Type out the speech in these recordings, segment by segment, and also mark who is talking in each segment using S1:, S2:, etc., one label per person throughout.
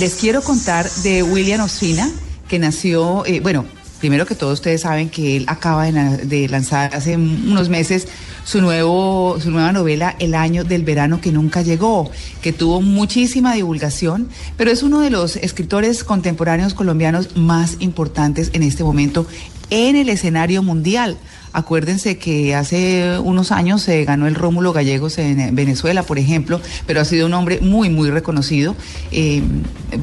S1: Les quiero contar de William Ospina, que nació, eh, bueno, primero que todo ustedes saben que él acaba de, lanzar hace unos meses su, nuevo, su nueva novela El año del verano que nunca llegó, que tuvo muchísima divulgación, pero es uno de los escritores contemporáneos colombianos más importantes en este momento en el escenario mundial. Acuérdense que hace unos años se ganó el Rómulo Gallegos en Venezuela, por ejemplo, pero ha sido un hombre muy, muy reconocido. Eh,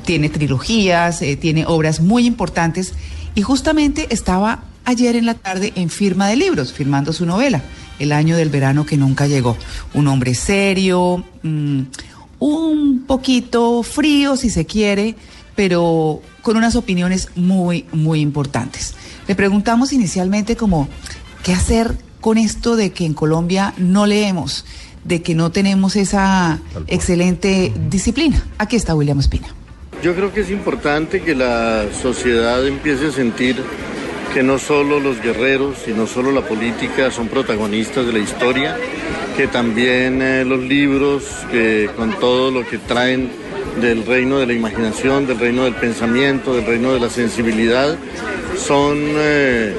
S1: tiene trilogías, eh, tiene obras muy importantes y justamente estaba ayer en la tarde en firma de libros, firmando su novela, El año del verano que nunca llegó. Un hombre serio, mm, un poquito frío si se quiere, pero con unas opiniones muy, muy importantes. Le preguntamos inicialmente como ¿Qué hacer con esto de que en Colombia no leemos, de que no tenemos esa excelente disciplina? Aquí está William Espina.
S2: Yo creo que es importante que la sociedad empiece a sentir que no solo los guerreros y no solo la política son protagonistas de la historia, que también eh, los libros, que con todo lo que traen del reino de la imaginación, del reino del pensamiento, del reino de la sensibilidad, son eh,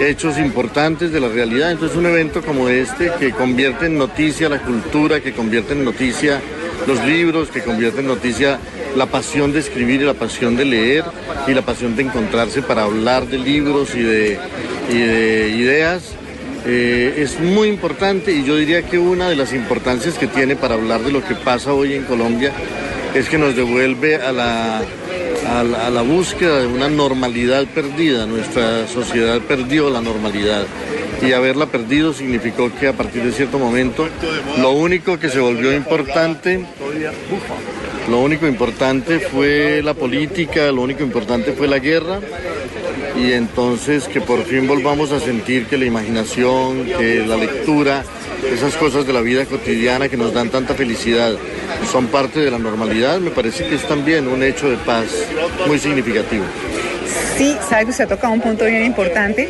S2: hechos importantes de la realidad. Entonces un evento como este que convierte en noticia la cultura, que convierte en noticia los libros, que convierte en noticia la pasión de escribir y la pasión de leer y la pasión de encontrarse para hablar de libros y de, ideas. Eh, es muy importante y yo diría que una de las importancias que tiene para hablar de lo que pasa hoy en Colombia es que nos devuelve a la a la, búsqueda de una normalidad perdida. Nuestra sociedad perdió la normalidad y haberla perdido significó que a partir de cierto momento lo único que se volvió importante, lo único importante fue la política, lo único importante fue la guerra y entonces que por fin volvamos a sentir que la imaginación, que la lectura, esas cosas de la vida cotidiana que nos dan tanta felicidad son parte de la normalidad, me parece que es también un hecho de paz muy significativo.
S1: Sí, sabe que usted ha tocado un punto bien importante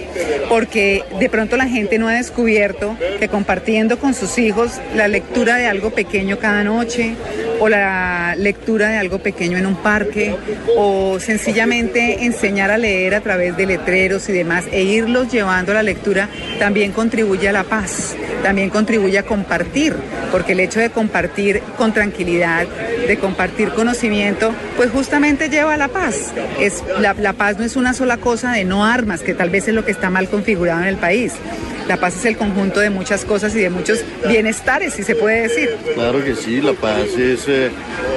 S1: porque de pronto la gente no ha descubierto que compartiendo con sus hijos la lectura de algo pequeño cada noche o la lectura de algo pequeño en un parque o sencillamente enseñar a leer a través de letreros y demás e irlos llevando a la lectura también contribuye a la paz también contribuye a compartir, porque el hecho de compartir con tranquilidad, de compartir conocimiento, pues justamente lleva a la paz. Es, la, la paz no es una sola cosa de no armas, que tal vez es lo que está mal configurado en el país. La paz es el conjunto de muchas cosas y de muchos bienestares, si se puede decir.
S2: Claro que sí, la paz es, eh,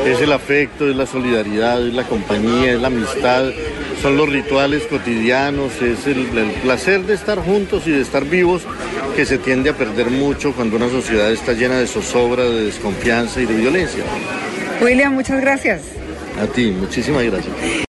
S2: es el afecto, es la solidaridad, es la compañía, es la amistad, son los rituales cotidianos, es el, placer de estar juntos y de estar vivos que se tiende a perder mucho cuando una sociedad está llena de zozobra, de desconfianza y de violencia.
S1: William, muchas gracias.
S2: A ti, muchísimas gracias.